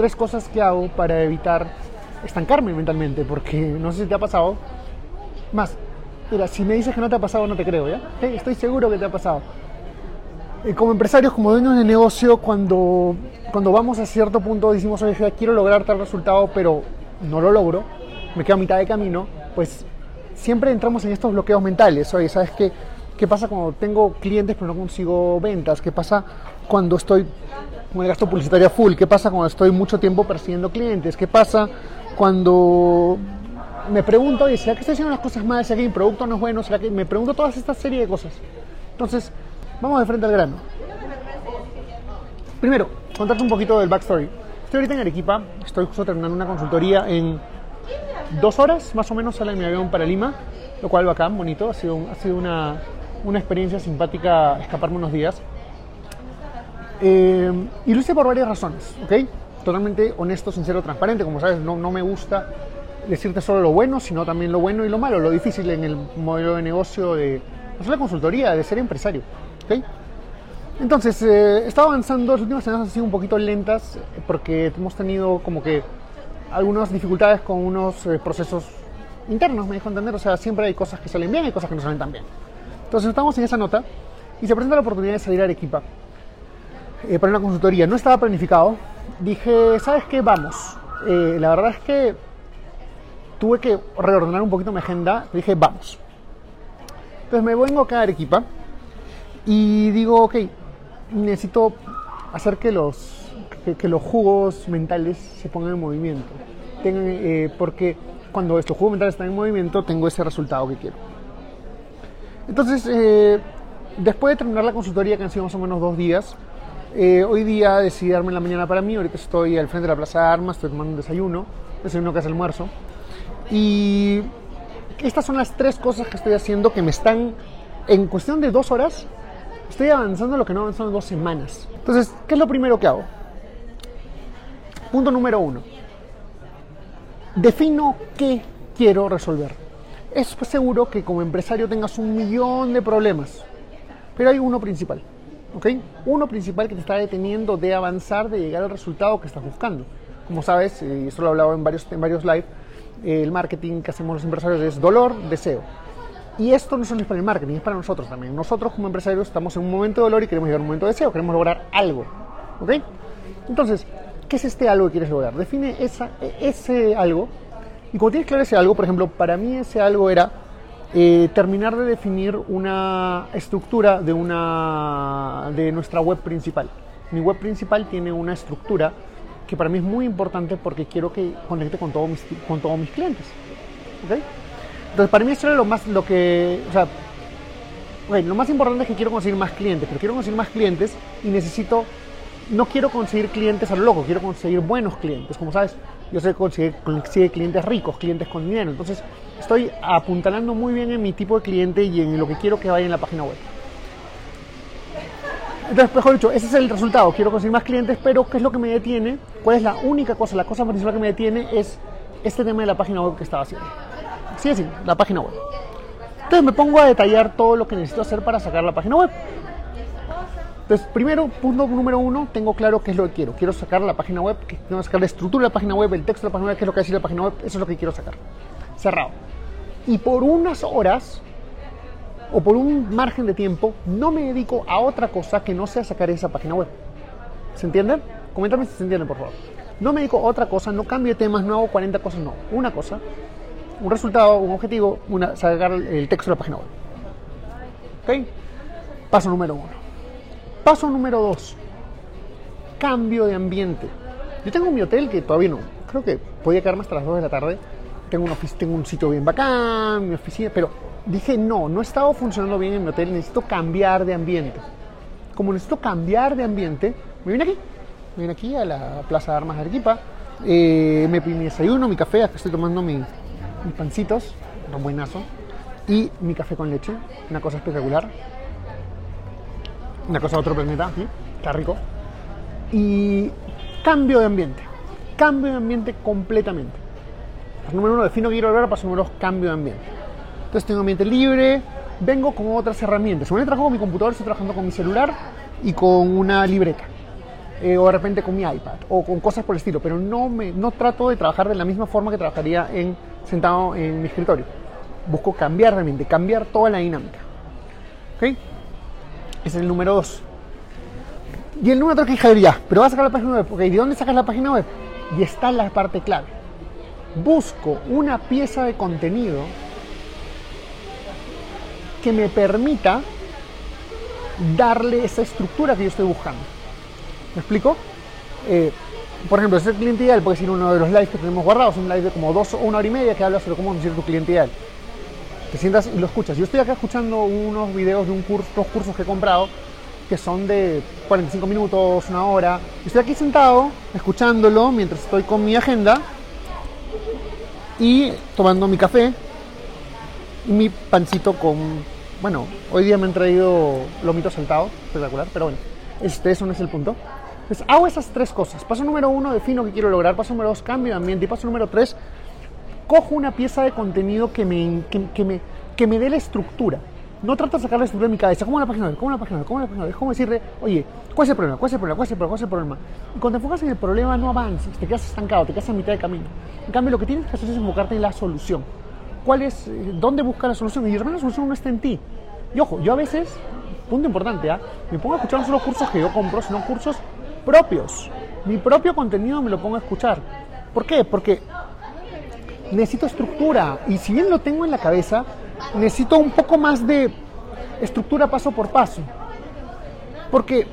tres cosas que hago para evitar estancarme mentalmente, porque no sé si te ha pasado. Más, mira, si me dices que no te ha pasado, no te creo, ¿ya? Estoy seguro que te ha pasado. Eh, como empresarios, como dueños de negocio, cuando, cuando vamos a cierto punto decimos, oye, quiero lograr tal resultado, pero no lo logro, me quedo a mitad de camino, pues siempre entramos en estos bloqueos mentales. Oye, ¿sabes qué? ¿Qué pasa cuando tengo clientes pero no consigo ventas? ¿Qué pasa cuando estoy con el gasto publicitario full? ¿Qué pasa cuando estoy mucho tiempo persiguiendo clientes? ¿Qué pasa cuando me pregunto, oye, ¿será que estoy haciendo las cosas mal? ¿Será que mi producto no es bueno? ¿Será que me pregunto todas estas serie de cosas? Entonces, vamos de frente al grano. Primero, contarte un poquito del backstory. Estoy ahorita en Arequipa, estoy justo terminando una consultoría en dos horas, más o menos sale mi avión para Lima, lo cual bacán, bonito, ha sido, ha sido una, una experiencia simpática escaparme unos días. Eh, y lo hice por varias razones, ¿ok? Totalmente honesto, sincero, transparente. Como sabes, no, no me gusta decirte solo lo bueno, sino también lo bueno y lo malo, lo difícil en el modelo de negocio de no solo consultoría, de ser empresario, ¿ok? Entonces, eh, he estado avanzando, las últimas semanas han sido un poquito lentas porque hemos tenido como que algunas dificultades con unos eh, procesos internos, me dijo entender, o sea, siempre hay cosas que salen bien y cosas que no salen tan bien. Entonces estamos en esa nota y se presenta la oportunidad de salir a Arequipa eh, para una consultoría. No estaba planificado. Dije, ¿sabes qué? Vamos. Eh, la verdad es que tuve que reordenar un poquito mi agenda. Dije, vamos. Entonces me vengo acá a Arequipa y digo, ok, necesito hacer que los, que, los jugos mentales se pongan en movimiento. Eh, porque cuando estos jugos mentales están en movimiento, tengo ese resultado que quiero. Entonces, después de terminar la consultoría, que han sido más o menos dos días, eh, hoy día decidí darme la mañana para mí. Ahorita estoy al frente de la Plaza de Armas, estoy tomando un desayuno, desayuno que es almuerzo. Y estas son las tres cosas que estoy haciendo que me están, en cuestión de dos horas, estoy avanzando lo que no avanzado en dos semanas. Entonces, ¿qué es lo primero que hago? Punto número uno. Defino qué quiero resolver. Es seguro que como empresario tengas un millón de problemas, pero hay uno principal. ¿ok? Uno principal que te está deteniendo de avanzar, de llegar al resultado que estás buscando. Como sabes, y esto lo he hablado en varios, en varios live, el marketing que hacemos los empresarios es dolor, deseo. Y esto no solo es para el marketing, es para nosotros también. Nosotros como empresarios estamos en un momento de dolor y queremos llegar a un momento de deseo, queremos lograr algo. ¿Ok? Entonces, ¿qué es este algo que quieres lograr? Define esa, ese algo. Y cuando tienes claro ese algo, por ejemplo, para mí ese algo era eh, terminar de definir una estructura de, una, de nuestra web principal. Mi web principal tiene una estructura que para mí es muy importante porque quiero que conecte con, todos mis, con todos mis clientes. ¿Okay? Entonces, para mí eso es lo más, lo que, o sea, lo más importante es que quiero conseguir más clientes, pero quiero conseguir más clientes y necesito, no quiero conseguir clientes a lo loco, quiero conseguir buenos clientes. Como sabes, yo sé conseguir, conseguir clientes ricos, clientes con dinero. Entonces, estoy apuntalando muy bien en mi tipo de cliente y en lo que quiero que vaya en la página web. Entonces, mejor dicho, ese es el resultado. Quiero conseguir más clientes, pero ¿qué es lo que me detiene? ¿Cuál es la única cosa, la cosa principal que me detiene? Es este tema de la página web que estaba haciendo. Sí, sí, la página web. Entonces me pongo a detallar todo lo que necesito hacer para sacar la página web. Entonces, primero, punto número uno, tengo claro qué es lo que quiero. Quiero sacar la página web, quiero sacar la estructura de la página web, el texto de la página web, qué es lo que decir la página web, eso es lo que quiero sacar. Cerrado y por unas horas o por un margen de tiempo no me dedico a otra cosa que no sea sacar esa página web. ¿Se entiende? Coméntame si se entiende, por favor. No me dedico a otra cosa, no cambio temas, no hago 40 cosas, no. Una cosa, un resultado, un objetivo, sacar el texto de la página web. ¿Ok? Paso número uno. Paso número dos. Cambio de ambiente. Yo tengo mi hotel que todavía no, creo que podía quedarme hasta las 2 de la tarde tengo un, tengo un sitio bien bacán, mi oficina, pero dije, no, no estaba funcionando bien en mi hotel, necesito cambiar de ambiente. Como necesito cambiar de ambiente, me vine aquí. Ven aquí a la Plaza de Armas de Arequipa. Eh, me mi desayuno, mi café, acá estoy tomando mis pancitos, un buenazo, y mi café con leche, una cosa espectacular. Una cosa de otro planeta, ¿sí? está rico. Y cambio de ambiente, cambio de ambiente completamente. Paso número uno, defino que quiero lograr, paso número dos, cambio de ambiente. Entonces tengo ambiente libre, vengo con otras herramientas. Según trabajo con mi computador, estoy trabajando con mi celular y con una libreta. Eh, o de repente con mi iPad o con cosas por el estilo, pero no, me, no trato de trabajar de la misma forma que trabajaría en, sentado en mi escritorio. Busco cambiar realmente, cambiar toda la dinámica. ¿Ok? Es el número 2. Y el número 3 que dije, ya, pero vas a sacar la página web. Ok, ¿de dónde sacas la página web? Y está la parte clave. Busco una pieza de contenido que me permita darle esa estructura que yo estoy buscando. ¿Me explico? Eh, por ejemplo, ese cliente ideal puede ser uno de los lives que tenemos guardados, un live de como dos o una hora y media que habla sobre cómo decir tu cliente ideal. Te sientas y lo escuchas. Yo estoy acá escuchando unos videos de un curso, dos cursos que he comprado que son de 45 minutos, una hora. Estoy aquí sentado, escuchándolo mientras estoy con mi agenda y tomando mi café y mi pancito con, bueno, hoy día me han traído lomito saltado, espectacular, pero bueno, este, eso no es el punto. Entonces, hago esas tres cosas. Paso número uno, defino qué quiero lograr. Paso número dos, cambio de ambiente. Y paso número tres, cojo una pieza de contenido que me, que, me, que me dé la estructura. No trato de sacar la estructura de mi cabeza. ¿Cómo la página web? ¿Cómo la página web? ¿Cómo la página web? Es como decirle, oye, ¿cuál es el problema? ¿Cuál es el problema? ¿Cuál es el problema? ¿Cuál es el problema? Y cuando te enfocas en el problema, no avanzas, te quedas estancado, te quedas a mitad de camino. En cambio, lo que tienes que hacer es enfocarte en la solución. ¿Cuál es, eh, dónde buscar la solución? Y realmente la solución no está en ti. Y ojo, yo a veces, punto importante, ¿ah? me pongo a escuchar no solo cursos que yo compro, sino cursos propios. Mi propio contenido me lo pongo a escuchar. ¿Por qué? Porque necesito estructura. Y si bien lo tengo en la cabeza, necesito un poco más de estructura paso por paso. Porque,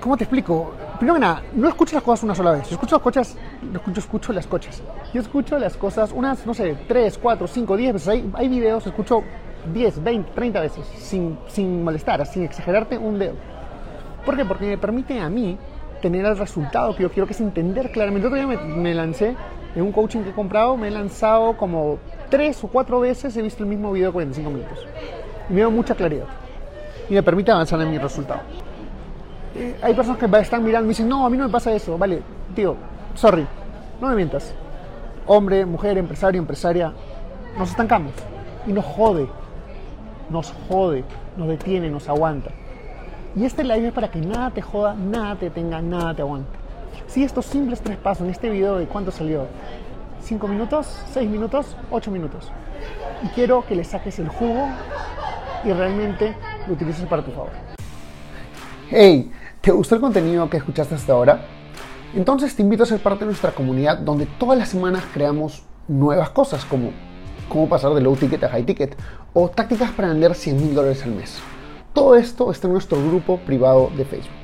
¿cómo te explico? Primero que nada, no escucho las cosas una sola vez. Yo escucho las cosas, escucho, escucho las cosas. Yo escucho las cosas unas, no sé, 3, 4, 5, 10 veces. Hay, hay videos, escucho 10, 20, 30 veces, sin, sin molestar, sin exagerarte un dedo. ¿Por qué? Porque me permite a mí tener el resultado que yo quiero, que es entender claramente. Otro día me, me lancé en un coaching que he comprado, me he lanzado como tres o cuatro veces, he visto el mismo video de 45 minutos. Y me da mucha claridad. Y me permite avanzar en mi resultado. Eh, hay personas que están mirando y dicen, no, a mí no me pasa eso. Vale, tío, sorry, no me mientas. Hombre, mujer, empresario, empresaria, nos estancamos. Y nos jode. Nos jode, nos detiene, nos aguanta. Y este live es para que nada te joda, nada te tenga, nada te aguante. Si estos simples tres pasos en este video de cuánto salió, 5 minutos, 6 minutos, 8 minutos. Y quiero que le saques el jugo y realmente lo utilices para tu favor. Hey, ¿te gustó el contenido que escuchaste hasta ahora? Entonces te invito a ser parte de nuestra comunidad donde todas las semanas creamos nuevas cosas como cómo pasar de low ticket a high ticket o tácticas para vender 100 mil dólares al mes. Todo esto está en nuestro grupo privado de Facebook.